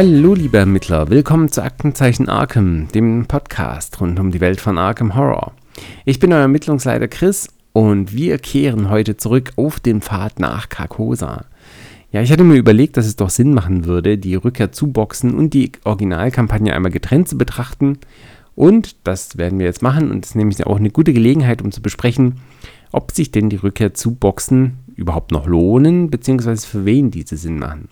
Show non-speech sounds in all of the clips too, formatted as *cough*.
Hallo liebe Ermittler, willkommen zu Aktenzeichen Arkham, dem Podcast rund um die Welt von Arkham Horror. Ich bin euer Ermittlungsleiter Chris und wir kehren heute zurück auf den Pfad nach Carcosa. Ja, ich hatte mir überlegt, dass es doch Sinn machen würde, die Rückkehr zu Boxen und die Originalkampagne einmal getrennt zu betrachten. Und das werden wir jetzt machen und das ist nämlich auch eine gute Gelegenheit, um zu besprechen, ob sich denn die Rückkehr zu Boxen überhaupt noch lohnen, beziehungsweise für wen diese Sinn machen.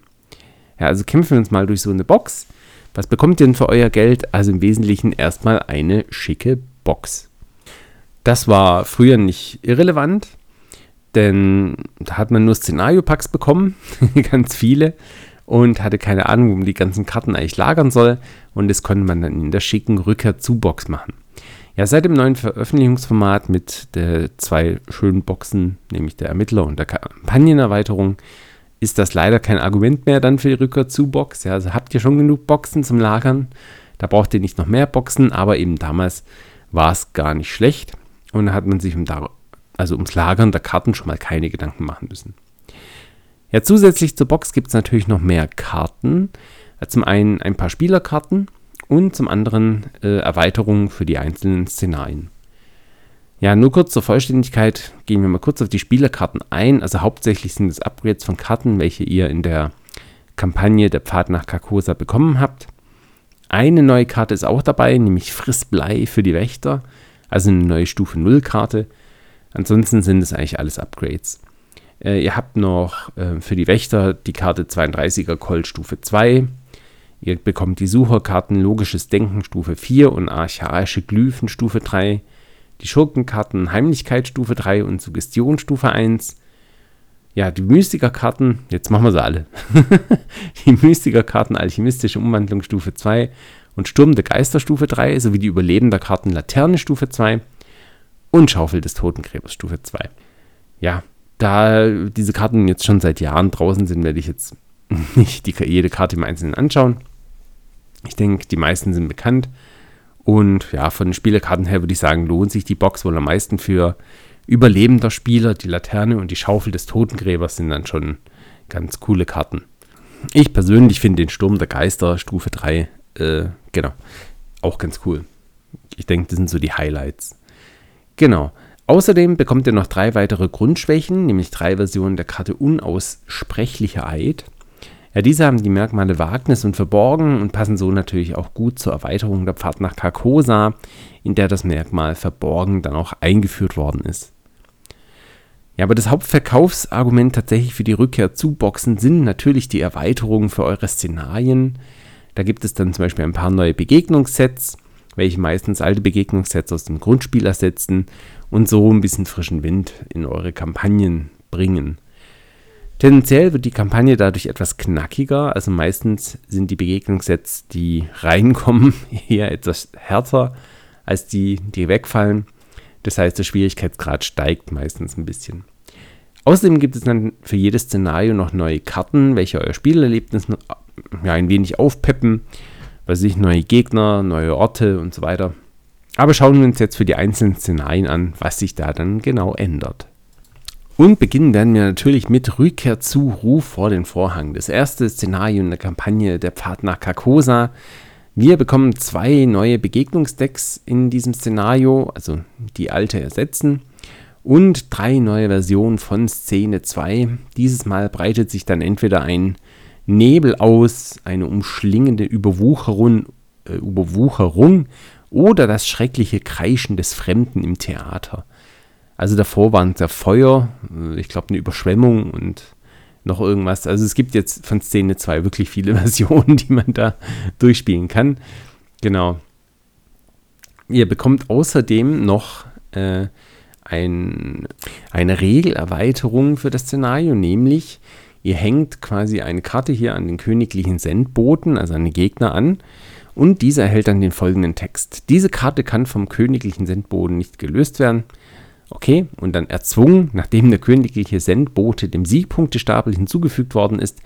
Ja, also kämpfen wir uns mal durch so eine Box. Was bekommt ihr denn für euer Geld? Also im Wesentlichen erstmal eine schicke Box. Das war früher nicht irrelevant, denn da hat man nur Szenario-Packs bekommen, *laughs* ganz viele, und hatte keine Ahnung, wo man die ganzen Karten eigentlich lagern soll. Und das konnte man dann in der schicken Rückkehr zu Box machen. Ja, seit dem neuen Veröffentlichungsformat mit zwei schönen Boxen, nämlich der Ermittler und der Kampagnenerweiterung, ist das leider kein Argument mehr dann für die Rückkehr zu Box. Ja, also habt ihr schon genug Boxen zum Lagern. Da braucht ihr nicht noch mehr Boxen, aber eben damals war es gar nicht schlecht. Und da hat man sich um da, also ums Lagern der Karten schon mal keine Gedanken machen müssen. Ja, zusätzlich zur Box gibt es natürlich noch mehr Karten. Zum einen ein paar Spielerkarten und zum anderen äh, Erweiterungen für die einzelnen Szenarien. Ja, nur kurz zur Vollständigkeit gehen wir mal kurz auf die Spielerkarten ein. Also hauptsächlich sind es Upgrades von Karten, welche ihr in der Kampagne der Pfad nach Carcosa bekommen habt. Eine neue Karte ist auch dabei, nämlich Frissblei für die Wächter, also eine neue Stufe 0 Karte. Ansonsten sind es eigentlich alles Upgrades. Äh, ihr habt noch äh, für die Wächter die Karte 32er Colt Stufe 2. Ihr bekommt die Sucherkarten Logisches Denken Stufe 4 und Archaische Glyphen Stufe 3 die Schurkenkarten Heimlichkeit Stufe 3 und Suggestion Stufe 1. Ja, die Mystikerkarten, jetzt machen wir sie alle. *laughs* die Mystikerkarten Alchemistische Umwandlung Stufe 2 und Sturm der Geister Stufe 3 sowie die Überlebender-Karten Laterne Stufe 2 und Schaufel des Totengräbers Stufe 2. Ja, da diese Karten jetzt schon seit Jahren draußen sind, werde ich jetzt *laughs* nicht die, jede Karte im Einzelnen anschauen. Ich denke, die meisten sind bekannt. Und ja, von den Spielekarten her würde ich sagen, lohnt sich die Box wohl am meisten für überlebender Spieler. Die Laterne und die Schaufel des Totengräbers sind dann schon ganz coole Karten. Ich persönlich finde den Sturm der Geister Stufe 3, äh, genau, auch ganz cool. Ich denke, das sind so die Highlights. Genau. Außerdem bekommt ihr noch drei weitere Grundschwächen, nämlich drei Versionen der Karte Unaussprechlicher Eid. Ja, diese haben die Merkmale Wagnis und Verborgen und passen so natürlich auch gut zur Erweiterung der Pfad nach Carcosa, in der das Merkmal Verborgen dann auch eingeführt worden ist. Ja, aber das Hauptverkaufsargument tatsächlich für die Rückkehr zu Boxen sind natürlich die Erweiterungen für eure Szenarien. Da gibt es dann zum Beispiel ein paar neue Begegnungssets, welche meistens alte Begegnungssets aus dem Grundspiel ersetzen und so ein bisschen frischen Wind in eure Kampagnen bringen. Tendenziell wird die Kampagne dadurch etwas knackiger, also meistens sind die Begegnungssets, die reinkommen, *laughs* eher etwas härter als die, die wegfallen. Das heißt, der Schwierigkeitsgrad steigt meistens ein bisschen. Außerdem gibt es dann für jedes Szenario noch neue Karten, welche euer Spielerlebnis ja, ein wenig aufpeppen. Weiß ich, neue Gegner, neue Orte und so weiter. Aber schauen wir uns jetzt für die einzelnen Szenarien an, was sich da dann genau ändert. Und beginnen werden wir natürlich mit Rückkehr zu Ruf vor den Vorhang. Das erste Szenario in der Kampagne Der Pfad nach Carcosa. Wir bekommen zwei neue Begegnungsdecks in diesem Szenario, also die alte ersetzen, und drei neue Versionen von Szene 2. Dieses Mal breitet sich dann entweder ein Nebel aus, eine umschlingende Überwucherung, äh, Überwucherung oder das schreckliche Kreischen des Fremden im Theater. Also davor waren es ja Feuer, äh, ich glaube eine Überschwemmung und noch irgendwas. Also es gibt jetzt von Szene 2 wirklich viele *laughs* Versionen, die man da durchspielen kann. Genau. Ihr bekommt außerdem noch äh, ein, eine Regelerweiterung für das Szenario, nämlich ihr hängt quasi eine Karte hier an den königlichen Sendboten, also an den Gegner an, und dieser erhält dann den folgenden Text. Diese Karte kann vom königlichen Sendboden nicht gelöst werden. Okay, und dann erzwungen, nachdem der königliche Sendbote dem Siegpunktestapel hinzugefügt worden ist,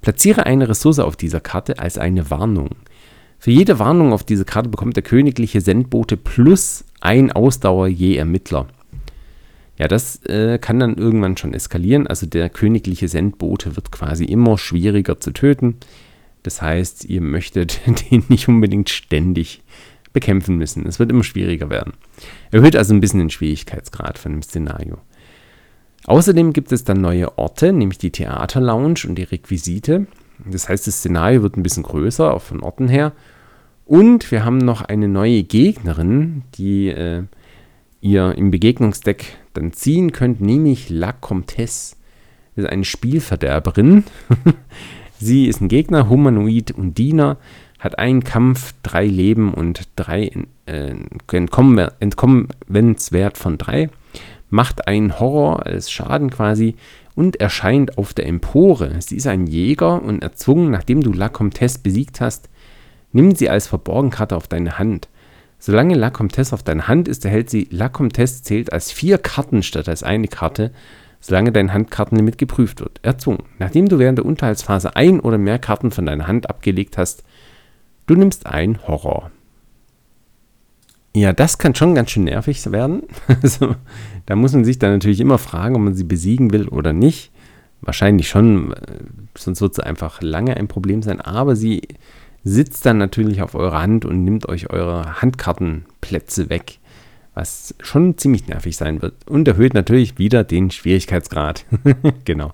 platziere eine Ressource auf dieser Karte als eine Warnung. Für jede Warnung auf diese Karte bekommt der königliche Sendbote plus ein Ausdauer je Ermittler. Ja, das äh, kann dann irgendwann schon eskalieren. Also der königliche Sendbote wird quasi immer schwieriger zu töten. Das heißt, ihr möchtet *laughs* den nicht unbedingt ständig bekämpfen müssen. Es wird immer schwieriger werden. Erhöht also ein bisschen den Schwierigkeitsgrad von dem Szenario. Außerdem gibt es dann neue Orte, nämlich die Theaterlounge und die Requisite. Das heißt, das Szenario wird ein bisschen größer, auch von Orten her. Und wir haben noch eine neue Gegnerin, die äh, ihr im Begegnungsdeck dann ziehen könnt, nämlich La Comtesse. Das ist eine Spielverderberin. *laughs* Sie ist ein Gegner, Humanoid und Diener, hat einen Kampf, drei Leben und drei äh, Entkommenswert von drei, macht einen Horror als Schaden quasi und erscheint auf der Empore. Sie ist ein Jäger und erzwungen, nachdem du La Comtesse besiegt hast, nimm sie als Verborgenkarte auf deine Hand. Solange La Comtesse auf deiner Hand ist, erhält sie La Comtesse zählt als vier Karten statt als eine Karte, solange dein Handkartenlimit geprüft wird. Erzwungen. Nachdem du während der Unterhaltsphase ein oder mehr Karten von deiner Hand abgelegt hast, du nimmst ein Horror. Ja, das kann schon ganz schön nervig werden. *laughs* Also, da muss man sich dann natürlich immer fragen, ob man sie besiegen will oder nicht. Wahrscheinlich schon, sonst wird sie einfach lange ein Problem sein. Aber sie sitzt dann natürlich auf eurer Hand und nimmt euch eure Handkartenplätze weg, was schon ziemlich nervig sein wird und erhöht natürlich wieder den Schwierigkeitsgrad. *laughs* genau.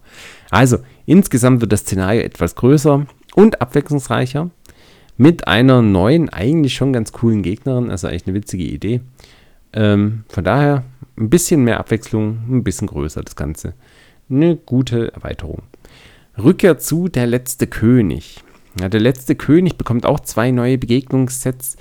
Also, insgesamt wird das Szenario etwas größer und abwechslungsreicher mit einer neuen, eigentlich schon ganz coolen Gegnerin, also echt eine witzige Idee. Ähm, von daher ein bisschen mehr Abwechslung, ein bisschen größer das Ganze. Eine gute Erweiterung. Rückkehr zu Der letzte König. Ja, der letzte König bekommt auch zwei neue Begegnungssets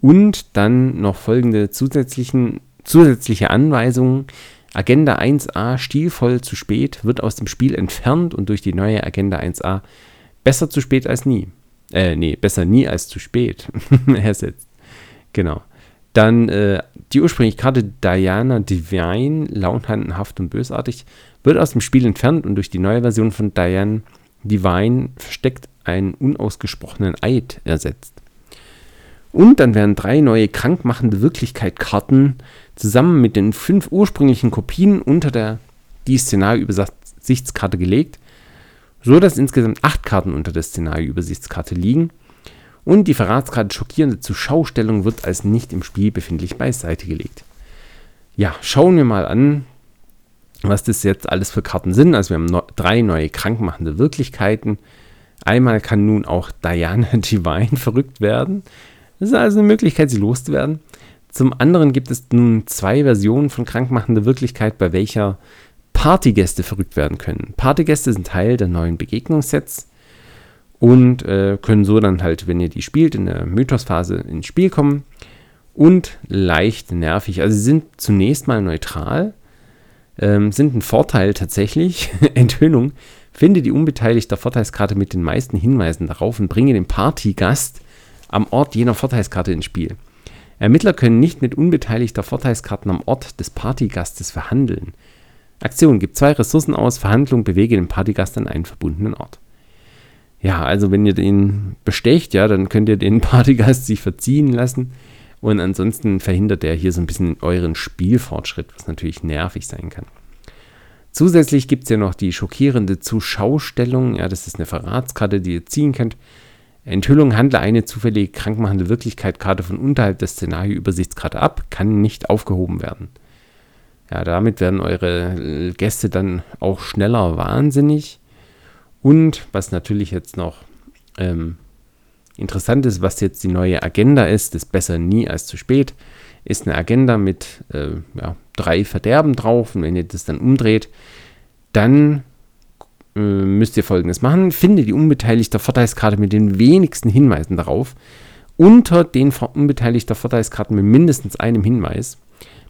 und dann noch folgende zusätzlichen, zusätzliche Anweisungen. Agenda 1a stilvoll zu spät wird aus dem Spiel entfernt und durch die neue Agenda 1a besser zu spät als nie. Äh, nee, besser nie als zu spät *laughs* ersetzt. Genau. Dann äh, die ursprüngliche Karte Diana Divine, launhandenhaft und bösartig, wird aus dem Spiel entfernt und durch die neue Version von Diane Divine versteckt einen unausgesprochenen Eid ersetzt. Und dann werden drei neue krankmachende Wirklichkeit-Karten zusammen mit den fünf ursprünglichen Kopien unter der die Szenarioübersichtskarte gelegt, so dass insgesamt acht Karten unter der Szenarioübersichtskarte liegen. Und die Verratskarte schockierende Zuschaustellung wird als nicht im Spiel befindlich beiseite gelegt. Ja, schauen wir mal an, was das jetzt alles für Karten sind. Also wir haben no drei neue krankmachende Wirklichkeiten, Einmal kann nun auch Diana *laughs* Divine verrückt werden. Das ist also eine Möglichkeit, sie loszuwerden. Zum anderen gibt es nun zwei Versionen von krankmachender Wirklichkeit, bei welcher Partygäste verrückt werden können. Partygäste sind Teil der neuen Begegnungssets und äh, können so dann halt, wenn ihr die spielt, in der Mythosphase ins Spiel kommen und leicht nervig. Also sie sind zunächst mal neutral, ähm, sind ein Vorteil tatsächlich, *laughs* Enthüllung, Finde die unbeteiligte Vorteilskarte mit den meisten Hinweisen darauf und bringe den Partygast am Ort jener Vorteilskarte ins Spiel. Ermittler können nicht mit unbeteiligter Vorteilskarten am Ort des Partygastes verhandeln. Aktion gibt zwei Ressourcen aus, Verhandlung bewege den Partygast an einen verbundenen Ort. Ja, also wenn ihr den bestecht, ja, dann könnt ihr den *laughs* Partygast sich verziehen lassen und ansonsten verhindert er hier so ein bisschen euren Spielfortschritt, was natürlich nervig sein kann. Zusätzlich gibt es ja noch die schockierende Zuschaustellung. Ja, das ist eine Verratskarte, die ihr ziehen könnt. Enthüllung handle eine zufällige krankmachende Wirklichkeit-Karte von unterhalb der Szenario-Übersichtskarte ab, kann nicht aufgehoben werden. Ja, damit werden eure Gäste dann auch schneller wahnsinnig. Und was natürlich jetzt noch ähm, interessant ist, was jetzt die neue Agenda ist, ist besser nie als zu spät ist eine Agenda mit äh, ja, drei Verderben drauf. Und wenn ihr das dann umdreht, dann äh, müsst ihr folgendes machen. Finde die unbeteiligte Vorteilskarte mit den wenigsten Hinweisen darauf. Unter den unbeteiligten Vorteilskarten mit mindestens einem Hinweis.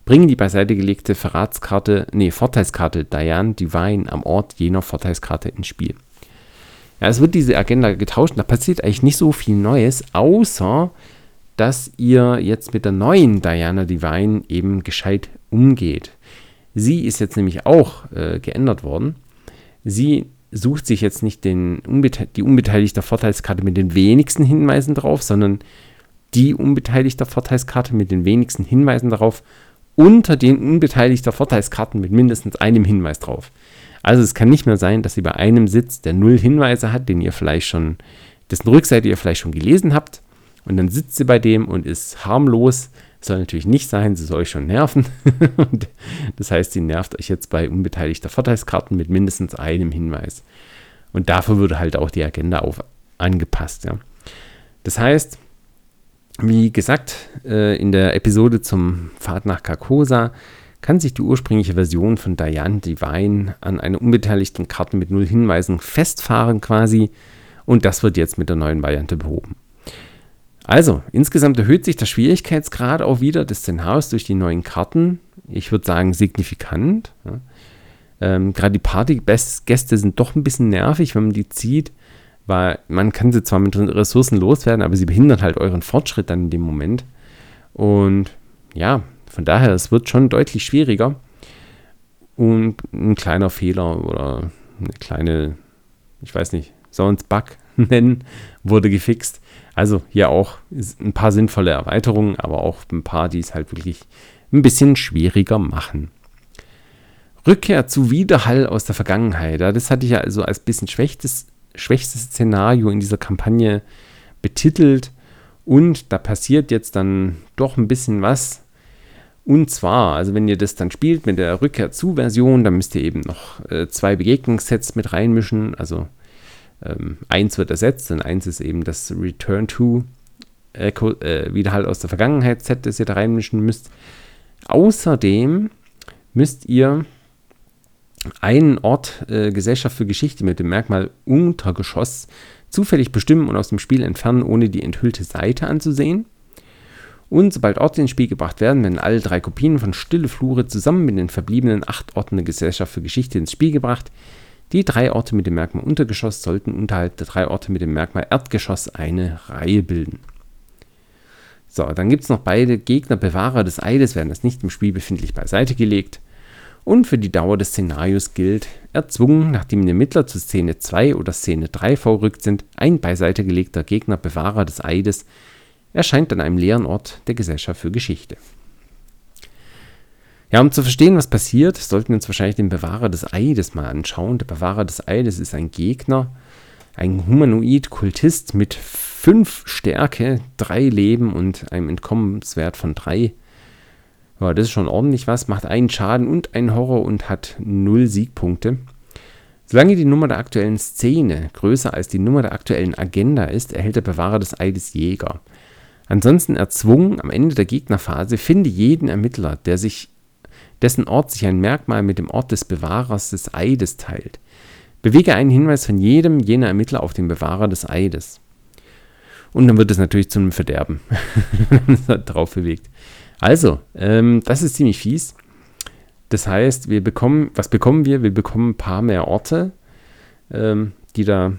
Bringen die beiseite gelegte Verratskarte, nee, Vorteilskarte Diane Divine am Ort jener Vorteilskarte ins Spiel. Ja, es wird diese Agenda getauscht. Da passiert eigentlich nicht so viel Neues, außer dass ihr jetzt mit der neuen Diana Divine eben gescheit umgeht. Sie ist jetzt nämlich auch äh, geändert worden. Sie sucht sich jetzt nicht den unbete die unbeteiligte Vorteilskarte mit den wenigsten Hinweisen drauf, sondern die unbeteiligte Vorteilskarte mit den wenigsten Hinweisen darauf unter den unbeteiligten Vorteilskarten mit mindestens einem Hinweis drauf. Also es kann nicht mehr sein, dass sie bei einem Sitz, der null Hinweise hat, den ihr vielleicht schon dessen Rückseite ihr vielleicht schon gelesen habt. Und dann sitzt sie bei dem und ist harmlos. Soll natürlich nicht sein, sie soll euch schon nerven. *laughs* das heißt, sie nervt euch jetzt bei unbeteiligter Vorteilskarten mit mindestens einem Hinweis. Und dafür würde halt auch die Agenda auf angepasst. Ja. Das heißt, wie gesagt, äh, in der Episode zum Pfad nach Carcosa kann sich die ursprüngliche Version von Diane Divine an einer unbeteiligten Karte mit null Hinweisen festfahren quasi und das wird jetzt mit der neuen Variante behoben. Also, insgesamt erhöht sich der Schwierigkeitsgrad auch wieder des Szenarios durch die neuen Karten. Ich würde sagen, signifikant. Ähm, Gerade die Partygäste sind doch ein bisschen nervig, wenn man die zieht, weil man kann sie zwar mit Ressourcen loswerden, aber sie behindern halt euren Fortschritt dann in dem Moment. Und ja, von daher, es wird schon deutlich schwieriger. Und ein kleiner Fehler oder eine kleine, ich weiß nicht, soll Bug *laughs* nennen, wurde gefixt. Also hier auch ein paar sinnvolle Erweiterungen, aber auch ein paar, die es halt wirklich ein bisschen schwieriger machen. Rückkehr zu Widerhall aus der Vergangenheit. Ja, das hatte ich ja also als bisschen schwächstes, schwächstes Szenario in dieser Kampagne betitelt. Und da passiert jetzt dann doch ein bisschen was. Und zwar, also wenn ihr das dann spielt mit der Rückkehr zu Version, dann müsst ihr eben noch äh, zwei Begegnungssets mit reinmischen. Also ähm, eins wird ersetzt und eins ist eben das Return to Echo, äh, wieder halt aus der Vergangenheit Set, das ihr da reinmischen müsst. Außerdem müsst ihr einen Ort äh, Gesellschaft für Geschichte mit dem Merkmal Untergeschoss zufällig bestimmen und aus dem Spiel entfernen, ohne die enthüllte Seite anzusehen. Und sobald Orte ins Spiel gebracht werden, werden alle drei Kopien von Stille Flure zusammen mit den verbliebenen acht Orten der Gesellschaft für Geschichte ins Spiel gebracht, die drei Orte mit dem Merkmal Untergeschoss sollten unterhalb der drei Orte mit dem Merkmal Erdgeschoss eine Reihe bilden. So, dann gibt es noch beide Gegner Bewahrer des Eides, werden das nicht im Spiel befindlich beiseite gelegt. Und für die Dauer des Szenarios gilt, erzwungen, nachdem die Ermittler zu Szene 2 oder Szene 3 vorrückt sind, ein beiseite gelegter Gegner Bewahrer des Eides erscheint an einem leeren Ort der Gesellschaft für Geschichte. Ja, um zu verstehen, was passiert, sollten wir uns wahrscheinlich den Bewahrer des Eides mal anschauen. Der Bewahrer des Eides ist ein Gegner, ein Humanoid-Kultist mit fünf Stärke, drei Leben und einem Entkommenswert von drei. Ja, das ist schon ordentlich was, macht einen Schaden und einen Horror und hat null Siegpunkte. Solange die Nummer der aktuellen Szene größer als die Nummer der aktuellen Agenda ist, erhält der Bewahrer des Eides Jäger. Ansonsten erzwungen am Ende der Gegnerphase, finde jeden Ermittler, der sich dessen Ort sich ein Merkmal mit dem Ort des Bewahrers des Eides teilt. Bewege einen Hinweis von jedem jener Ermittler auf den Bewahrer des Eides. Und dann wird es natürlich zu einem Verderben, *laughs* wenn man es drauf bewegt. Also, ähm, das ist ziemlich fies. Das heißt, wir bekommen, was bekommen wir? Wir bekommen ein paar mehr Orte, ähm, die da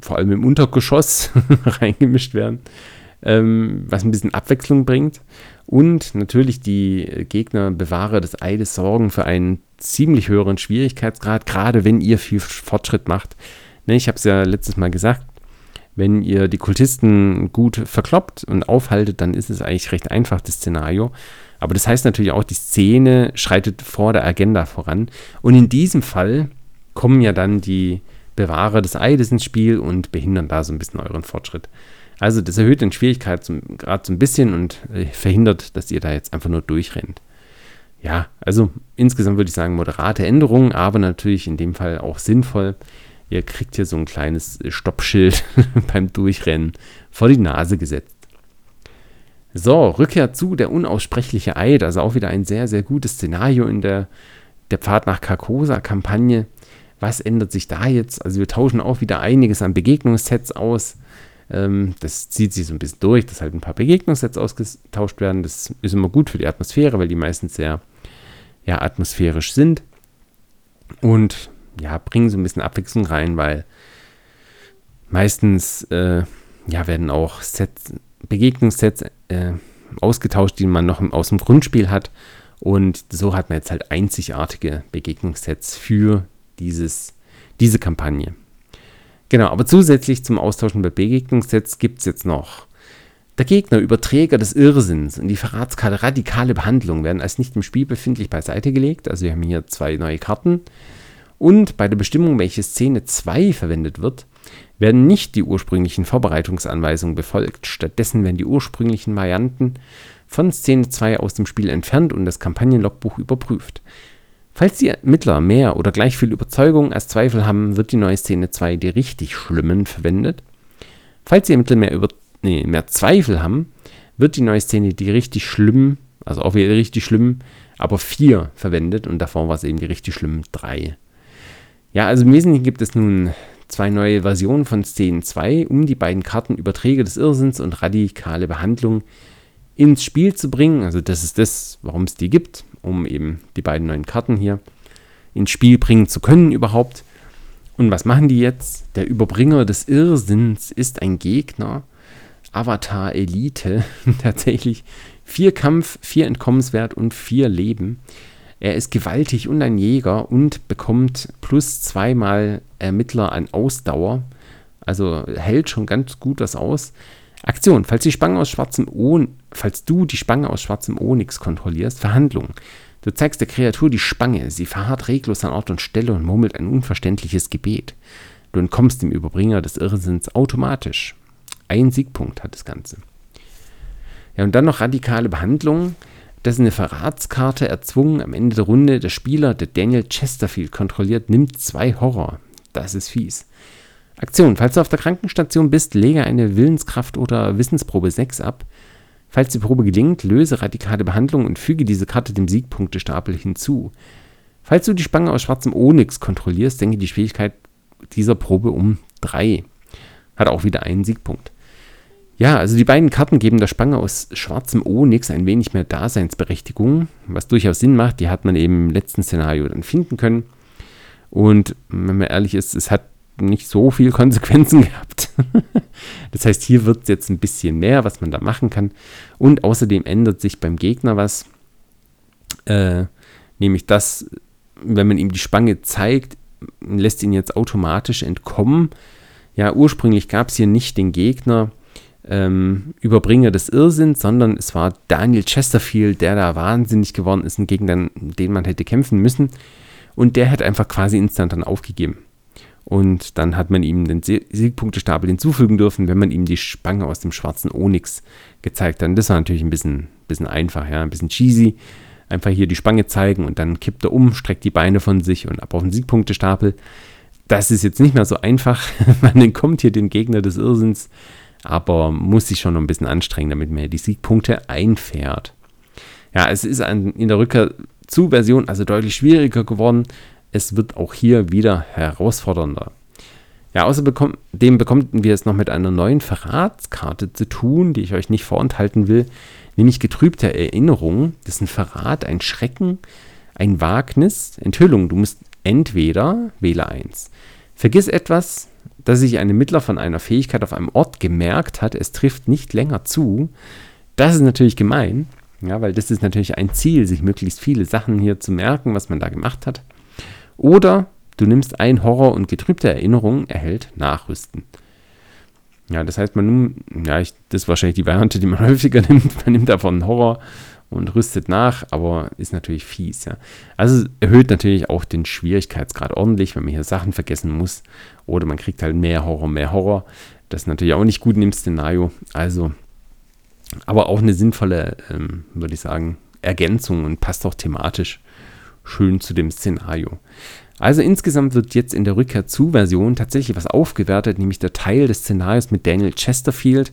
vor allem im Untergeschoss *laughs* reingemischt werden, ähm, was ein bisschen Abwechslung bringt. Und natürlich die Gegner Bewahrer des Eides sorgen für einen ziemlich höheren Schwierigkeitsgrad, gerade wenn ihr viel Fortschritt macht. Ne, ich habe es ja letztes Mal gesagt, wenn ihr die Kultisten gut verkloppt und aufhaltet, dann ist es eigentlich recht einfach, das Szenario. Aber das heißt natürlich auch, die Szene schreitet vor der Agenda voran. Und in diesem Fall kommen ja dann die Bewahrer des Eides ins Spiel und behindern da so ein bisschen euren Fortschritt. Also das erhöht den Schwierigkeitsgrad so ein bisschen und äh, verhindert, dass ihr da jetzt einfach nur durchrennt. Ja, also insgesamt würde ich sagen moderate Änderungen, aber natürlich in dem Fall auch sinnvoll. Ihr kriegt hier so ein kleines Stoppschild *laughs* beim Durchrennen vor die Nase gesetzt. So, Rückkehr zu der unaussprechliche Eid, also auch wieder ein sehr, sehr gutes Szenario in der, der Pfad nach Carcosa-Kampagne. Was ändert sich da jetzt? Also wir tauschen auch wieder einiges an Begegnungssets aus. Ähm, das zieht sich so ein bisschen durch, dass halt ein paar Begegnungssets ausgetauscht werden. Das ist immer gut für die Atmosphäre, weil die meistens sehr ja, atmosphärisch sind. Und ja, bringen so ein bisschen Abwechslung rein, weil meistens äh, ja, werden auch Sets, Begegnungssets äh, ausgetauscht, die man noch aus dem Grundspiel hat. Und so hat man jetzt halt einzigartige Begegnungssets für dieses, diese Kampagne. Genau, aber zusätzlich zum Austauschen bei Begegnungssets gibt es jetzt noch der Gegner, Überträger des Irrsinns und die Verratskarte radikale Behandlung werden als nicht im Spiel befindlich beiseite gelegt. Also wir haben hier zwei neue Karten. Und bei der Bestimmung, welche Szene 2 verwendet wird, werden nicht die ursprünglichen Vorbereitungsanweisungen befolgt. Stattdessen werden die ursprünglichen Varianten von Szene 2 aus dem Spiel entfernt und das Kampagnenlogbuch überprüft. Falls die Ermittler mehr oder gleich viel Überzeugung als Zweifel haben, wird die neue Szene 2 die richtig schlimmen verwendet. Falls die Ermittler mehr, über, nee, mehr Zweifel haben, wird die neue Szene die richtig schlimmen, also auch wieder richtig schlimm, aber 4 verwendet und davor war es eben die richtig schlimmen 3. Ja, also im Wesentlichen gibt es nun zwei neue Versionen von Szenen 2, um die beiden Karten Überträge des Irrsinns und radikale Behandlung ins Spiel zu bringen. Also das ist das, warum es die gibt, um eben die beiden neuen Karten hier ins Spiel bringen zu können überhaupt. Und was machen die jetzt? Der Überbringer des Irrsinns ist ein Gegner, Avatar Elite, *laughs* tatsächlich vier Kampf, vier Entkommenswert und vier Leben. Er ist gewaltig und ein Jäger und bekommt plus zweimal Ermittler an Ausdauer. Also hält schon ganz gut was aus. Aktion. Falls die Spange aus schwarzem On falls du die Spange aus schwarzem Onyx kontrollierst, Verhandlung. Du zeigst der Kreatur die Spange, sie verharrt reglos an Ort und Stelle und murmelt ein unverständliches Gebet. Du entkommst dem Überbringer des Irrsinns automatisch. Ein Siegpunkt hat das Ganze. Ja, und dann noch radikale Behandlung. Das ist eine Verratskarte erzwungen am Ende der Runde. Der Spieler, der Daniel Chesterfield kontrolliert, nimmt zwei Horror. Das ist fies. Aktion. Falls du auf der Krankenstation bist, lege eine Willenskraft- oder Wissensprobe 6 ab. Falls die Probe gelingt, löse radikale Behandlung und füge diese Karte dem Siegpunktestapel hinzu. Falls du die Spange aus schwarzem Onyx kontrollierst, senke die Schwierigkeit dieser Probe um 3. Hat auch wieder einen Siegpunkt. Ja, also die beiden Karten geben der Spange aus schwarzem Onyx ein wenig mehr Daseinsberechtigung, was durchaus Sinn macht. Die hat man eben im letzten Szenario dann finden können. Und wenn man ehrlich ist, es hat nicht so viel *laughs* Konsequenzen gehabt. *laughs* das heißt, hier wird es jetzt ein bisschen mehr, was man da machen kann. Und außerdem ändert sich beim Gegner was. Äh, nämlich das, wenn man ihm die Spange zeigt, lässt ihn jetzt automatisch entkommen. Ja, ursprünglich gab es hier nicht den Gegner ähm, Überbringer des Irrsinns, sondern es war Daniel Chesterfield, der da wahnsinnig geworden ist, ein Gegner, den man hätte kämpfen müssen. Und der hat einfach quasi instant dann aufgegeben. Und dann hat man ihm den Siegpunktestapel hinzufügen dürfen, wenn man ihm die Spange aus dem schwarzen Onyx gezeigt hat. Das war natürlich ein bisschen, bisschen einfach, ja, ein bisschen cheesy. Einfach hier die Spange zeigen und dann kippt er um, streckt die Beine von sich und ab auf den Siegpunktestapel. Das ist jetzt nicht mehr so einfach. *laughs* man entkommt hier dem Gegner des Irrsinns, aber muss sich schon noch ein bisschen anstrengen, damit man die Siegpunkte einfährt. Ja, es ist in der Rückkehr zu Version also deutlich schwieriger geworden es wird auch hier wieder herausfordernder. Ja, außerdem bekommen wir es noch mit einer neuen Verratskarte zu tun, die ich euch nicht vorenthalten will, nämlich getrübte Erinnerung. Das ist ein Verrat, ein Schrecken, ein Wagnis, Enthüllung. Du musst entweder, wähle eins, vergiss etwas, das sich ein Ermittler von einer Fähigkeit auf einem Ort gemerkt hat, es trifft nicht länger zu. Das ist natürlich gemein, ja, weil das ist natürlich ein Ziel, sich möglichst viele Sachen hier zu merken, was man da gemacht hat. Oder du nimmst ein Horror und getrübte Erinnerung erhält Nachrüsten. Ja, das heißt, man nimmt, ja, ich, das ist wahrscheinlich die Variante, die man *laughs* häufiger nimmt. Man nimmt davon Horror und rüstet nach, aber ist natürlich fies, ja. Also erhöht natürlich auch den Schwierigkeitsgrad ordentlich, wenn man hier Sachen vergessen muss. Oder man kriegt halt mehr Horror, mehr Horror. Das ist natürlich auch nicht gut in dem Szenario. Also, aber auch eine sinnvolle, ähm, würde ich sagen, Ergänzung und passt auch thematisch schön zu dem Szenario. Also insgesamt wird jetzt in der Rückkehr zu Version tatsächlich was aufgewertet, nämlich der Teil des Szenarios mit Daniel Chesterfield.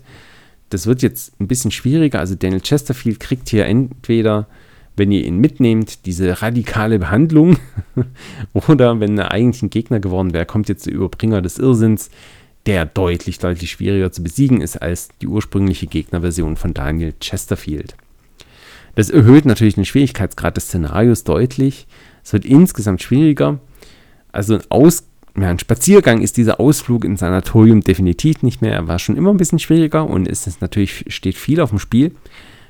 Das wird jetzt ein bisschen schwieriger. Also Daniel Chesterfield kriegt hier entweder, wenn ihr ihn mitnehmt, diese radikale Behandlung *laughs* oder wenn er eigentlich ein Gegner geworden wäre, kommt jetzt der Überbringer des Irrsinns, der deutlich, deutlich schwieriger zu besiegen ist als die ursprüngliche Gegnerversion von Daniel Chesterfield. Das erhöht natürlich den Schwierigkeitsgrad des Szenarios deutlich. Es wird insgesamt schwieriger. Also ein, Aus, ja, ein Spaziergang ist dieser Ausflug ins Sanatorium definitiv nicht mehr. Er war schon immer ein bisschen schwieriger und es ist natürlich steht viel auf dem Spiel.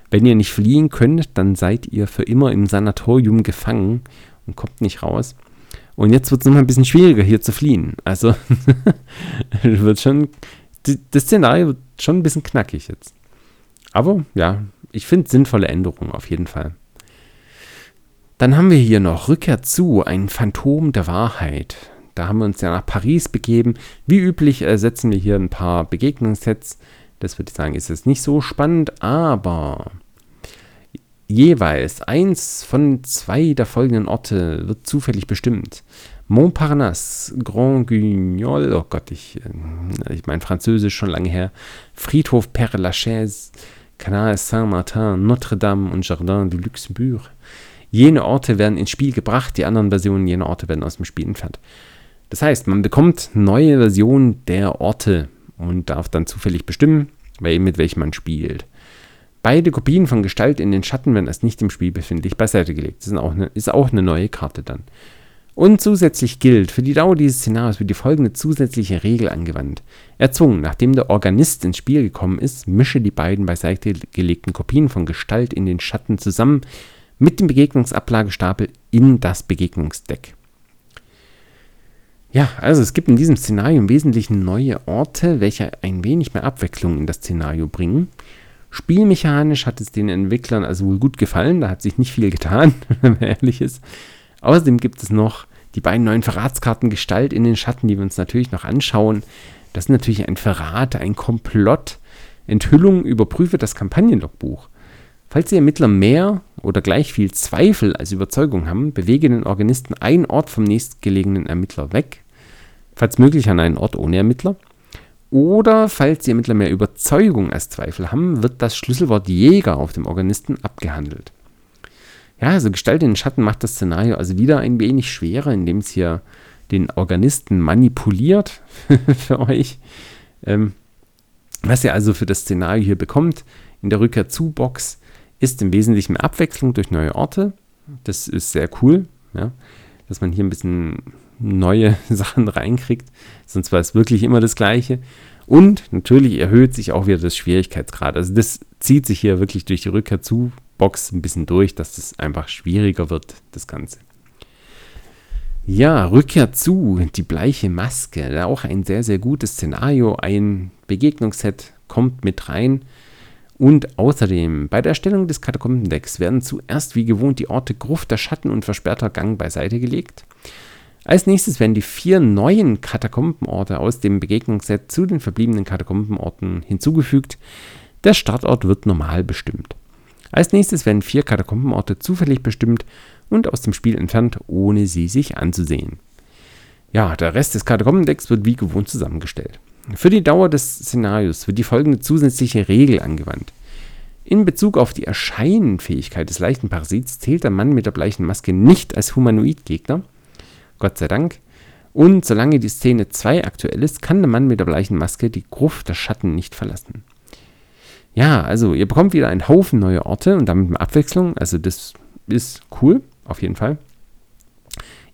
Wenn ihr nicht fliehen könnt, dann seid ihr für immer im Sanatorium gefangen und kommt nicht raus. Und jetzt wird es nochmal ein bisschen schwieriger, hier zu fliehen. Also *laughs* wird schon, das Szenario wird schon ein bisschen knackig jetzt. Aber ja, ich finde sinnvolle Änderungen auf jeden Fall. Dann haben wir hier noch Rückkehr zu, ein Phantom der Wahrheit. Da haben wir uns ja nach Paris begeben. Wie üblich äh, setzen wir hier ein paar Begegnungssets. Das würde ich sagen, ist jetzt nicht so spannend, aber jeweils eins von zwei der folgenden Orte wird zufällig bestimmt. Montparnasse, Grand Guignol, oh Gott, ich, äh, ich meine Französisch schon lange her, Friedhof Père Lachaise, Canal Saint-Martin, Notre-Dame und Jardin du Luxembourg. Jene Orte werden ins Spiel gebracht, die anderen Versionen jener Orte werden aus dem Spiel entfernt. Das heißt, man bekommt neue Versionen der Orte und darf dann zufällig bestimmen, mit welchem man spielt. Beide Kopien von Gestalt in den Schatten werden als nicht im Spiel befindlich beiseite gelegt. Das ist auch, eine, ist auch eine neue Karte dann. Und zusätzlich gilt, für die Dauer dieses Szenarios wird die folgende zusätzliche Regel angewandt. Erzwungen, nachdem der Organist ins Spiel gekommen ist, mische die beiden beiseite gelegten Kopien von Gestalt in den Schatten zusammen mit dem Begegnungsablagestapel in das Begegnungsdeck. Ja, also es gibt in diesem Szenario im Wesentlichen neue Orte, welche ein wenig mehr Abwechslung in das Szenario bringen. Spielmechanisch hat es den Entwicklern also wohl gut gefallen, da hat sich nicht viel getan, *laughs* wenn man ehrlich ist. Außerdem gibt es noch die beiden neuen Verratskarten Gestalt in den Schatten, die wir uns natürlich noch anschauen. Das ist natürlich ein Verrat, ein Komplott. Enthüllung überprüfe das Kampagnenlogbuch. Falls die Ermittler mehr oder gleich viel Zweifel als Überzeugung haben, bewege den Organisten einen Ort vom nächstgelegenen Ermittler weg, falls möglich an einen Ort ohne Ermittler. Oder falls die Ermittler mehr Überzeugung als Zweifel haben, wird das Schlüsselwort Jäger auf dem Organisten abgehandelt. Ja, also Gestalt in den Schatten macht das Szenario also wieder ein wenig schwerer, indem es hier den Organisten manipuliert *laughs* für euch. Ähm, was ihr also für das Szenario hier bekommt in der Rückkehr zu Box ist im Wesentlichen Abwechslung durch neue Orte. Das ist sehr cool, ja, dass man hier ein bisschen neue *laughs* Sachen reinkriegt. Sonst war es wirklich immer das Gleiche. Und natürlich erhöht sich auch wieder das Schwierigkeitsgrad. Also das zieht sich hier wirklich durch die Rückkehr zu Box ein bisschen durch, dass es einfach schwieriger wird, das Ganze. Ja, Rückkehr zu, die bleiche Maske. Auch ein sehr, sehr gutes Szenario. Ein Begegnungsset kommt mit rein. Und außerdem, bei der Erstellung des Katakombendecks werden zuerst wie gewohnt die Orte Gruft, der Schatten und versperrter Gang beiseite gelegt. Als nächstes werden die vier neuen Katakombenorte aus dem Begegnungsset zu den verbliebenen Katakombenorten hinzugefügt. Der Startort wird normal bestimmt. Als nächstes werden vier Katakombenorte zufällig bestimmt und aus dem Spiel entfernt, ohne sie sich anzusehen. Ja, der Rest des Katakombendecks wird wie gewohnt zusammengestellt. Für die Dauer des Szenarios wird die folgende zusätzliche Regel angewandt. In Bezug auf die Erscheinenfähigkeit des leichten Parasits zählt der Mann mit der bleichen Maske nicht als Humanoid-Gegner. Gott sei Dank. Und solange die Szene 2 aktuell ist, kann der Mann mit der bleichen Maske die Gruft der Schatten nicht verlassen. Ja, also ihr bekommt wieder einen Haufen neue Orte und damit eine Abwechslung. Also das ist cool, auf jeden Fall.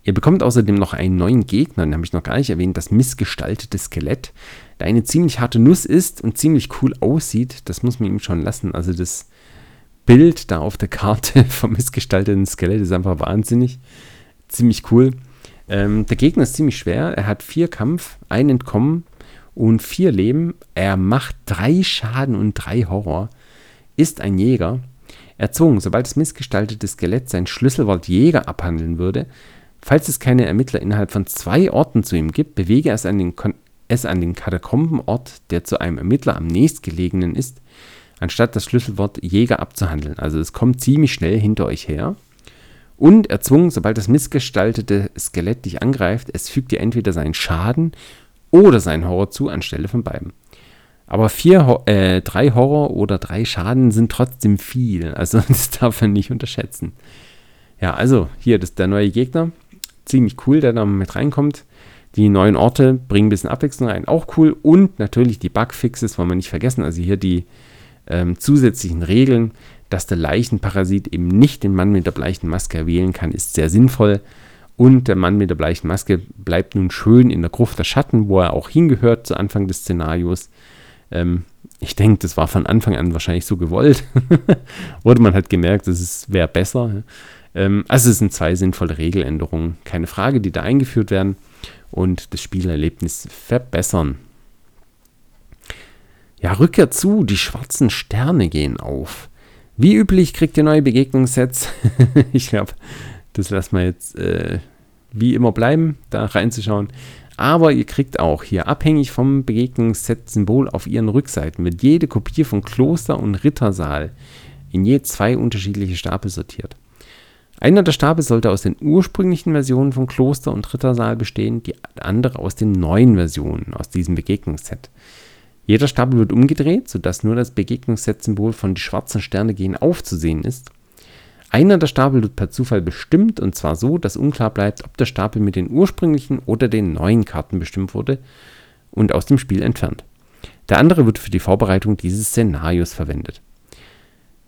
Ihr bekommt außerdem noch einen neuen Gegner, den habe ich noch gar nicht erwähnt, das missgestaltete Skelett, der eine ziemlich harte Nuss ist und ziemlich cool aussieht. Das muss man ihm schon lassen. Also das Bild da auf der Karte *laughs* vom missgestalteten Skelett ist einfach wahnsinnig. Ziemlich cool. Ähm, der Gegner ist ziemlich schwer. Er hat vier Kampf, ein Entkommen und vier Leben. Er macht drei Schaden und drei Horror. Ist ein Jäger. Erzwungen, sobald das missgestaltete Skelett sein Schlüsselwort Jäger abhandeln würde, Falls es keine Ermittler innerhalb von zwei Orten zu ihm gibt, bewege es an den, es an den Katakombenort, der zu einem Ermittler am nächstgelegenen ist, anstatt das Schlüsselwort Jäger abzuhandeln. Also es kommt ziemlich schnell hinter euch her. Und erzwungen, sobald das missgestaltete Skelett dich angreift, es fügt dir entweder seinen Schaden oder seinen Horror zu, anstelle von beiden. Aber vier, äh, drei Horror oder drei Schaden sind trotzdem viel. Also *laughs* das darf man nicht unterschätzen. Ja, also hier, das ist der neue Gegner ziemlich cool, der da mit reinkommt. Die neuen Orte bringen ein bisschen Abwechslung rein, auch cool. Und natürlich die Bugfixes, wollen wir nicht vergessen. Also hier die ähm, zusätzlichen Regeln, dass der Leichenparasit eben nicht den Mann mit der bleichen Maske wählen kann, ist sehr sinnvoll. Und der Mann mit der bleichen Maske bleibt nun schön in der Gruft der Schatten, wo er auch hingehört zu Anfang des Szenarios. Ähm, ich denke, das war von Anfang an wahrscheinlich so gewollt. *laughs* Oder man hat gemerkt, es wäre besser. Ähm, also es sind zwei sinnvolle Regeländerungen, keine Frage, die da eingeführt werden und das Spielerlebnis verbessern. Ja, Rückkehr zu, die schwarzen Sterne gehen auf. Wie üblich kriegt ihr neue Begegnungssets. *laughs* ich glaube, Das lassen wir jetzt äh, wie immer bleiben, da reinzuschauen. Aber ihr kriegt auch hier, abhängig vom Begegnungsset-Symbol auf ihren Rückseiten, wird jede Kopie von Kloster und Rittersaal in je zwei unterschiedliche Stapel sortiert. Einer der Stapel sollte aus den ursprünglichen Versionen von Kloster und Rittersaal bestehen, die andere aus den neuen Versionen aus diesem Begegnungsset. Jeder Stapel wird umgedreht, sodass nur das Begegnungsset-Symbol von die schwarzen Sterne gehen aufzusehen ist. Einer der Stapel wird per Zufall bestimmt und zwar so, dass unklar bleibt, ob der Stapel mit den ursprünglichen oder den neuen Karten bestimmt wurde und aus dem Spiel entfernt. Der andere wird für die Vorbereitung dieses Szenarios verwendet.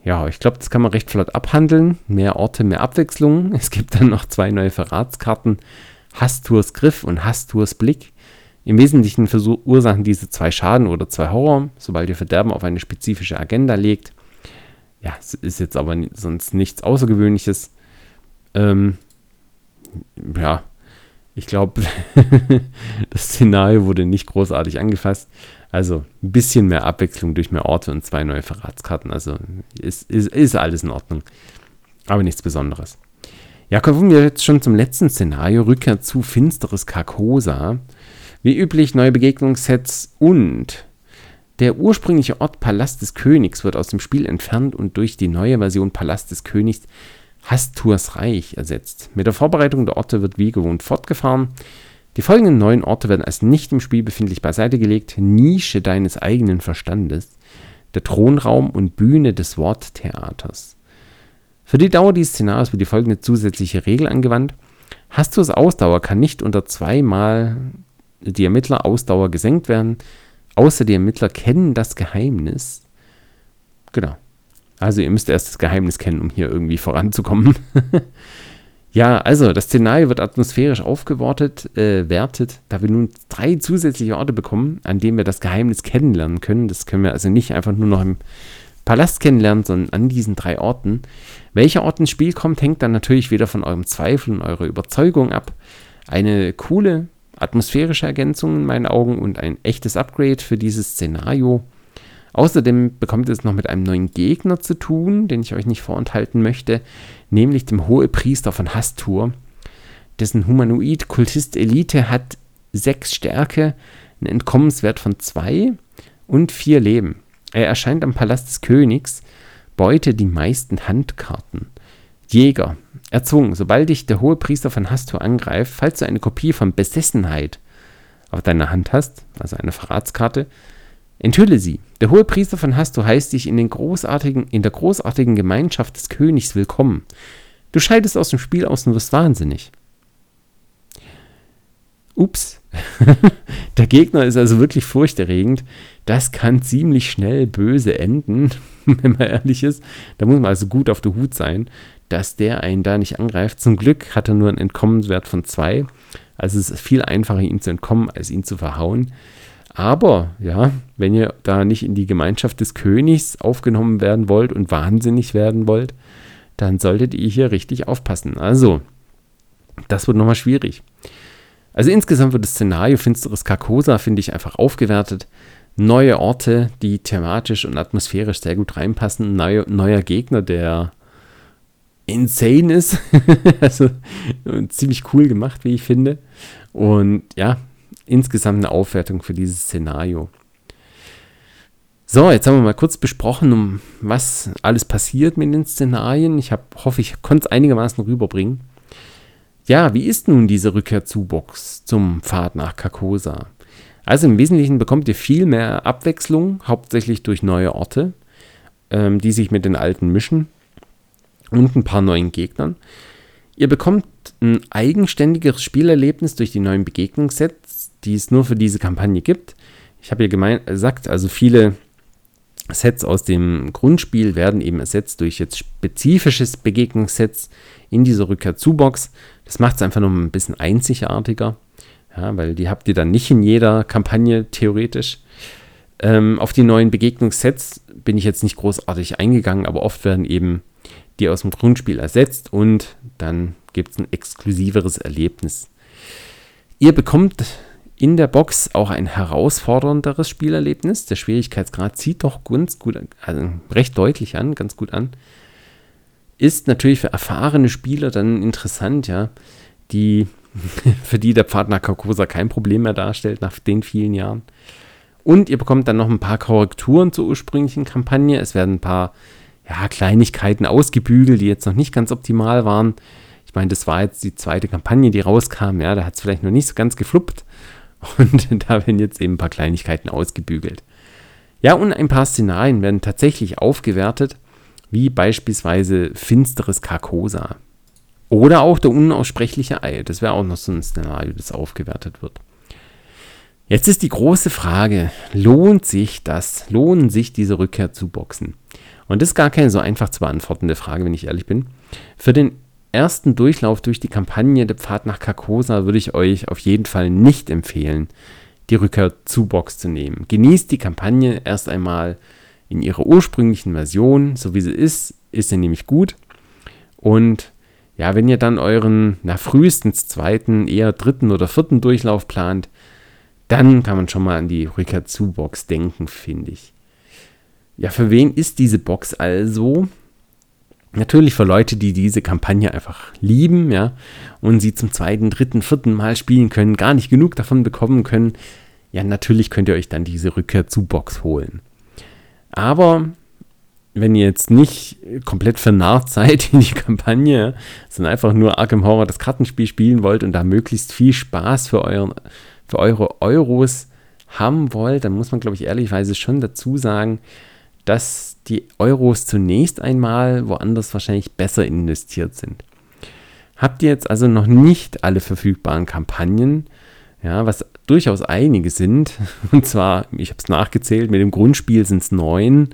Ja, ich glaube, das kann man recht flott abhandeln. Mehr Orte, mehr Abwechslung. *laughs* Es gibt dann noch zwei neue Verratskarten. Hasturs Griff und Hasturs Blick. Im Wesentlichen verursachen diese zwei Schaden oder zwei Horror, sobald ihr Verderben auf eine spezifische Agenda legt. Ja, es ist jetzt aber sonst nichts Außergewöhnliches. Ähm, ja, ich glaube, *laughs* das Szenario wurde nicht großartig angefasst. Also ein bisschen mehr Abwechslung durch mehr Orte und zwei neue Verratskarten. Also ist, ist, ist alles in Ordnung. Aber nichts Besonderes. Ja, kommen wir jetzt schon zum letzten Szenario. Rückkehr zu Finsteres Carcosa. Wie üblich neue Begegnungssets und der ursprüngliche Ort Palast des Königs wird aus dem Spiel entfernt und durch die neue Version Palast des Königs Hasturs Reich ersetzt. Mit der Vorbereitung der Orte wird wie gewohnt fortgefahren. Die folgenden neuen Orte werden als nicht im Spiel befindlich beiseite gelegt. Nische deines eigenen Verstandes, der Thronraum und Bühne des Worttheaters. Für die Dauer dieses Szenarios wird die folgende zusätzliche Regel angewandt. Hasturs Ausdauer kann nicht unter zweimal die Ermittler-Ausdauer gesenkt werden, außer die Ermittler kennen das Geheimnis. Genau. Also ihr müsst erst das Geheimnis kennen, um hier irgendwie voranzukommen. *laughs* ja, also das Szenario wird atmosphärisch aufgewertet, äh, wertet, da wir nun drei zusätzliche Orte bekommen, an denen wir das Geheimnis kennenlernen können. Das können wir also nicht einfach nur noch im Palast kennenlernen, sondern an diesen drei Orten. Welcher Ort ins Spiel kommt, hängt dann natürlich wieder von eurem Zweifel und eurer Überzeugung ab. Eine coole atmosphärische Ergänzung in meinen Augen und ein echtes Upgrade für dieses Szenario. Außerdem bekommt es noch mit einem neuen Gegner zu tun, den ich euch nicht vorenthalten möchte, nämlich dem Hohepriester von Hastur. Dessen Humanoid-Kultist-Elite hat sechs Stärke, einen Entkommenswert von zwei und vier Leben. Er erscheint am Palast des Königs, beute die meisten Handkarten. Jäger, erzwungen, sobald dich der hohe Priester von Hastur angreift, falls du eine Kopie von Besessenheit auf deiner Hand hast, also eine Verratskarte, enthülle sie. Der hohe Priester von Hastur heißt dich in, den großartigen, in der großartigen Gemeinschaft des Königs willkommen. Du scheidest aus dem Spiel aus und wirst wahnsinnig. Ups. *laughs* der Gegner ist also wirklich furchterregend. Das kann ziemlich schnell böse enden, *laughs* wenn man ehrlich ist. Da muss man also gut auf der Hut sein dass der einen da nicht angreift. Zum Glück hat er nur einen Entkommenswert von 2. Also es ist viel einfacher, ihm zu entkommen, als ihn zu verhauen. Aber ja, wenn ihr da nicht in die Gemeinschaft des Königs aufgenommen werden wollt und wahnsinnig werden wollt, dann solltet ihr hier richtig aufpassen. Also, das wird nochmal schwierig. Also insgesamt wird das Szenario Finsteres Carcosa, finde ich, einfach aufgewertet. Neue Orte, die thematisch und atmosphärisch sehr gut reinpassen. Neue, neuer Gegner, der insane ist. *laughs* also ziemlich cool gemacht, wie ich finde. Und ja, insgesamt eine Aufwertung für dieses Szenario. So, jetzt haben wir mal kurz besprochen, um was alles passiert mit den Szenarien. Ich hab, hoffe, ich konnte es einigermaßen rüberbringen. Ja, wie ist nun diese Rückkehr zu Box zum Pfad nach Carcosa? Also im Wesentlichen bekommt ihr viel mehr Abwechslung, hauptsächlich durch neue Orte, ähm, die sich mit den alten mischen und ein paar neuen Gegnern. Ihr bekommt ein eigenständiges Spielerlebnis durch die neuen Begegnungssets, die es nur für diese Kampagne gibt. Ich habe ja gesagt, also viele Sets aus dem Grundspiel werden eben ersetzt durch jetzt spezifisches Begegnungssets in dieser Rückkehr zu Box. Das macht es einfach noch ein bisschen einzigartiger, ja, weil die habt ihr dann nicht in jeder Kampagne theoretisch. Ähm, auf die neuen Begegnungssets bin ich jetzt nicht großartig eingegangen, aber oft werden eben die aus dem Grundspiel ersetzt und dann gibt es ein exklusiveres Erlebnis. Ihr bekommt in der Box auch ein herausfordernderes Spielerlebnis. Der Schwierigkeitsgrad zieht doch ganz gut, also recht deutlich an, ganz gut an. ist natürlich für erfahrene Spieler dann interessant, ja, die, *laughs* für die der Pfad nach kein Problem mehr darstellt nach den vielen Jahren. Und ihr bekommt dann noch ein paar Korrekturen zur ursprünglichen Kampagne. Es werden ein paar ja, Kleinigkeiten ausgebügelt, die jetzt noch nicht ganz optimal waren. Ich meine, das war jetzt die zweite Kampagne, die rauskam. Ja, da hat es vielleicht noch nicht so ganz gefluppt. *laughs* Und da werden jetzt eben ein paar Kleinigkeiten ausgebügelt. Ja, und ein paar Szenarien werden tatsächlich aufgewertet, wie beispielsweise finsteres Carcosa. Oder auch der unaussprechliche Ei. Das wäre auch noch so ein Szenario, das aufgewertet wird. Jetzt ist die große Frage, lohnt sich das? Lohnen sich diese Rückkehr zu Boxen? Und das ist gar keine so einfach zu beantwortende Frage, wenn ich ehrlich bin. Für den ersten Durchlauf durch die Kampagne Der Pfad nach Carcosa würde ich euch auf jeden Fall nicht empfehlen, die Rückkehr zu Box zu nehmen. Genießt die Kampagne erst einmal in ihrer ursprünglichen Version, so wie sie ist, ist sie nämlich gut. Und ja, wenn ihr dann euren na, frühestens zweiten, eher dritten oder vierten Durchlauf plant, dann kann man schon mal an die Rückkehr zu Box denken, finde ich. Ja, für wen ist diese Box also? Natürlich für Leute, die diese Kampagne einfach lieben, ja, und sie zum zweiten, dritten, vierten Mal spielen können, gar nicht genug davon bekommen können. Ja, natürlich könnt ihr euch dann diese Rückkehr zu Box holen. Aber wenn ihr jetzt nicht komplett vernarrt seid in die Kampagne, sondern einfach nur Arkham Horror das Kartenspiel spielen wollt und da möglichst viel Spaß für, euren, für eure Euros haben wollt, dann muss man, glaube ich, ehrlichweise schon dazu sagen, dass die Euros zunächst einmal woanders wahrscheinlich besser investiert sind. Habt ihr jetzt also noch nicht alle verfügbaren Kampagnen, ja, was durchaus einige sind, *laughs* und zwar, ich habe es nachgezählt, mit dem Grundspiel sind es neun,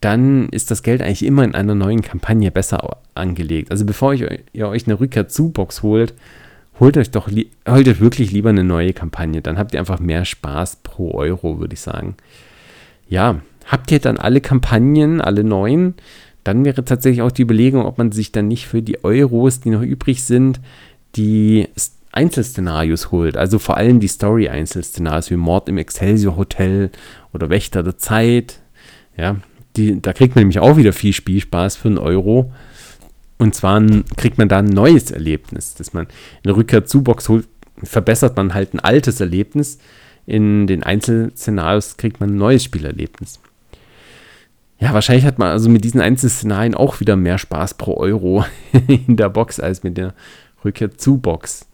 dann ist das Geld eigentlich immer in einer neuen Kampagne besser angelegt. Also bevor ich, ihr euch eine Rückkehr zu Box holt, holt euch doch holt euch wirklich lieber eine neue Kampagne. Dann habt ihr einfach mehr Spaß pro Euro, würde ich sagen. Ja, Habt ihr dann alle Kampagnen, alle neuen, dann wäre tatsächlich auch die Überlegung, ob man sich dann nicht für die Euros, die noch übrig sind, die Einzelszenarios holt. Also vor allem die Story-Einzelszenarios wie Mord im Excelsior Hotel oder Wächter der Zeit. Ja, die, da kriegt man nämlich auch wieder viel Spielspaß für einen Euro. Und zwar kriegt man da ein neues Erlebnis, dass man eine Rückkehr zu Box holt, verbessert man halt ein altes Erlebnis. In den Einzelszenarios kriegt man ein neues Spielerlebnis. Ja, wahrscheinlich hat man also mit diesen Einzelszenarien auch wieder mehr Spaß pro Euro *laughs* in der Box als mit der Rückkehr zu Box.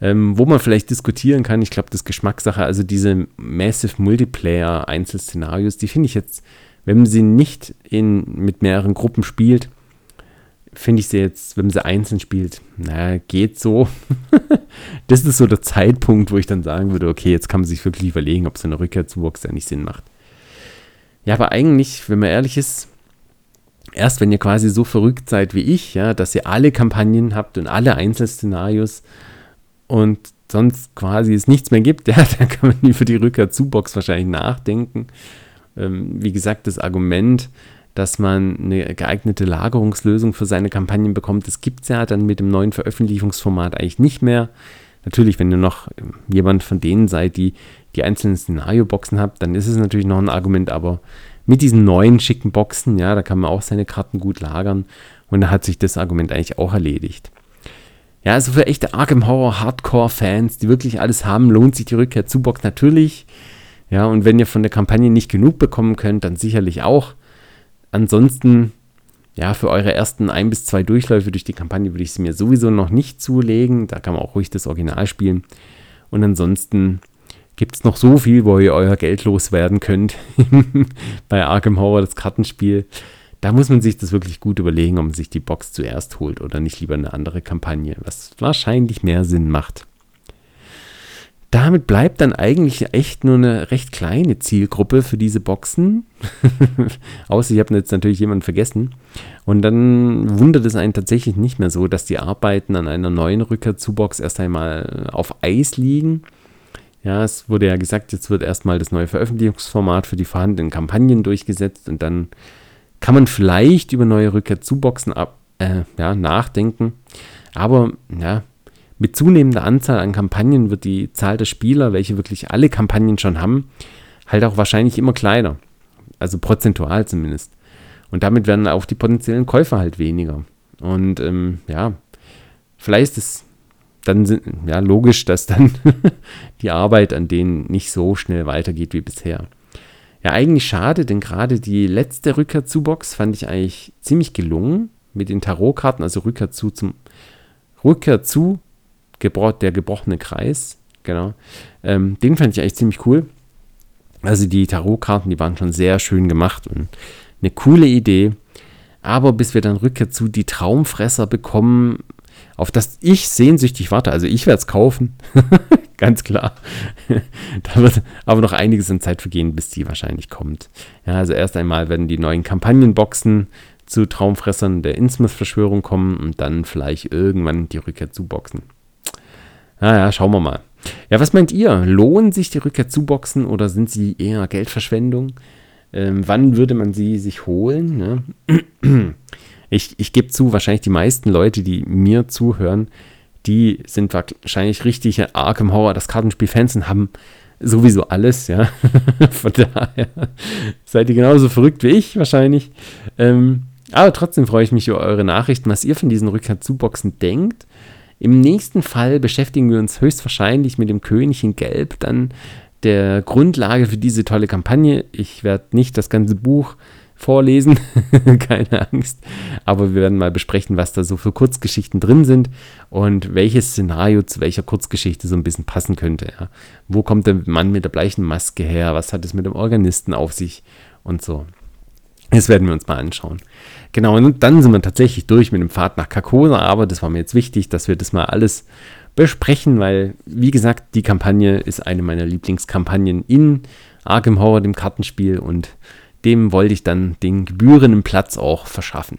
Ähm, wo man vielleicht diskutieren kann, ich glaube, das ist Geschmackssache, also diese Massive Multiplayer Einzelszenarios, die finde ich jetzt, wenn man sie nicht in, mit mehreren Gruppen spielt, finde ich sie jetzt, wenn man sie einzeln spielt, naja, geht so. *laughs* das ist so der Zeitpunkt, wo ich dann sagen würde, okay, jetzt kann man sich wirklich überlegen, ob so eine Rückkehr zu Box nicht Sinn macht. Ja, aber eigentlich, wenn man ehrlich ist, erst wenn ihr quasi so verrückt seid wie ich, ja, dass ihr alle Kampagnen habt und alle Einzelszenarios und sonst quasi es nichts mehr gibt, *laughs* ja, dann kann man über die Rückkehr zu Box wahrscheinlich nachdenken. Ähm, wie gesagt, das Argument, dass man eine geeignete Lagerungslösung für seine Kampagnen bekommt, das gibt es ja dann mit dem neuen Veröffentlichungsformat eigentlich nicht mehr. Natürlich, wenn ihr noch jemand von denen seid, die die einzelnen Szenario-Boxen habt, dann ist es natürlich noch ein Argument, aber mit diesen neuen schicken Boxen, ja, da kann man auch seine Karten gut lagern und da hat sich das Argument eigentlich auch erledigt. Ja, also für echte Arkham Horror Hardcore-Fans, die wirklich alles haben, lohnt sich die Rückkehr zu Box natürlich. Ja, und wenn ihr von der Kampagne nicht genug bekommen könnt, dann sicherlich auch. Ansonsten, ja, für eure ersten ein bis zwei Durchläufe durch die Kampagne würde ich sie mir sowieso noch nicht zulegen. Da kann man auch ruhig das Original spielen. Und ansonsten gibt es noch so viel, wo ihr euer Geld loswerden könnt *laughs* bei Arkham Horror, das Kartenspiel. Da muss man sich das wirklich gut überlegen, ob man sich die Box zuerst holt oder nicht lieber eine andere Kampagne, was wahrscheinlich mehr Sinn macht. Damit bleibt dann eigentlich echt nur eine recht kleine Zielgruppe für diese Boxen. *laughs* Außer ich habe jetzt natürlich jemanden vergessen. Und dann wundert es einen tatsächlich nicht mehr so, dass die Arbeiten an einer neuen Rückkehr zu Box erst einmal auf Eis liegen ja, es wurde ja gesagt, jetzt wird erstmal das neue Veröffentlichungsformat für die vorhandenen Kampagnen durchgesetzt und dann kann man vielleicht über neue Rückkehr zu Boxen ab, äh, ja, nachdenken. Aber ja, mit zunehmender Anzahl an Kampagnen wird die Zahl der Spieler, welche wirklich alle Kampagnen schon haben, halt auch wahrscheinlich immer kleiner. Also prozentual zumindest. Und damit werden auch die potenziellen Käufer halt weniger. Und ähm, ja, vielleicht ist es dann sind, ja, logisch, dass dann *laughs* die Arbeit an denen nicht so schnell weitergeht wie bisher. Ja, eigentlich schade, denn gerade die letzte Rückkehr zu Box fand ich eigentlich ziemlich gelungen mit den Tarotkarten, also Rückkehr zu zum Rückkehr zu gebro der gebrochene Kreis, genau. Ähm, den fand ich eigentlich ziemlich cool. Also die Tarotkarten, die waren schon sehr schön gemacht und eine coole Idee. Aber bis wir dann Rückkehr zu die Traumfresser bekommen, auf das ich sehnsüchtig warte, also ich werde es kaufen, *laughs* ganz klar. da wird aber noch einiges in Zeit vergehen, bis die wahrscheinlich kommt. Ja, also erst einmal werden die neuen Kampagnenboxen zu Traumfressern der Innsmouth-Verschwörung kommen und dann vielleicht irgendwann die Rückkehr zu Boxen. Naja, schauen wir mal. Ja, was meint ihr? Lohnen sich die Rückkehr zu Boxen oder sind sie eher Geldverschwendung? Ähm, wann würde man sie sich holen? Ne? Ich, ich gebe zu, wahrscheinlich die meisten Leute, die mir zuhören, die sind wahrscheinlich richtige Arkham Horror, das Kartenspiel-Fans und haben sowieso alles, ja. *laughs* Von daher seid ihr genauso verrückt wie ich wahrscheinlich. Ähm, aber trotzdem freue ich mich über eure Nachrichten, was ihr von diesen Rückkehr-Zuboxen denkt. Im nächsten Fall beschäftigen wir uns höchstwahrscheinlich mit dem König in Gelb, dann der Grundlage für diese tolle Kampagne. Ich werde nicht das ganze Buch vorlesen, *laughs* keine Angst, aber wir werden mal besprechen, was da so für Kurzgeschichten drin sind und welches Szenario zu welcher Kurzgeschichte so ein bisschen passen könnte. Ja. Wo kommt der Mann mit der bleichen Maske her? Was hat es mit dem Organisten auf sich und so. Das werden wir uns mal anschauen. Genau, und dann sind wir tatsächlich durch mit dem Pfad nach Kakona, aber das war mir jetzt wichtig, dass wir das mal alles besprechen, weil, wie gesagt, die Kampagne ist eine meiner Lieblingskampagnen in Arkham Horror, dem Kartenspiel, und dem wollte ich dann den gebührenden Platz auch verschaffen.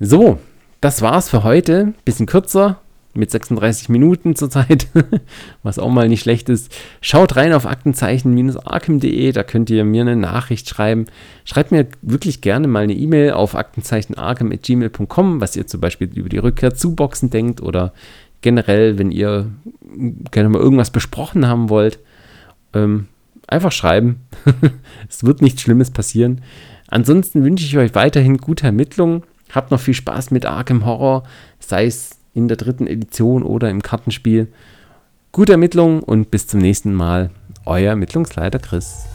So, das war's für heute. Bisschen kürzer, mit 36 Minuten zurzeit, *laughs* was auch mal nicht schlecht ist. Schaut rein auf aktenzeichen-arkham.de, da könnt ihr mir eine Nachricht schreiben. Schreibt mir wirklich gerne mal eine E-Mail auf aktenzeichen-arkham.gmail.com, was ihr zum Beispiel über die Rückkehr zu Boxen denkt oder generell, wenn ihr gerne mal irgendwas besprochen haben wollt. Ähm, einfach schreiben. *laughs* es wird nichts Schlimmes passieren. Ansonsten wünsche ich euch weiterhin gute Ermittlungen. Habt noch viel Spaß mit Arkham Horror, sei es in der dritten Edition oder im Kartenspiel. Gute Ermittlungen und bis zum nächsten Mal. Euer Ermittlungsleiter Chris.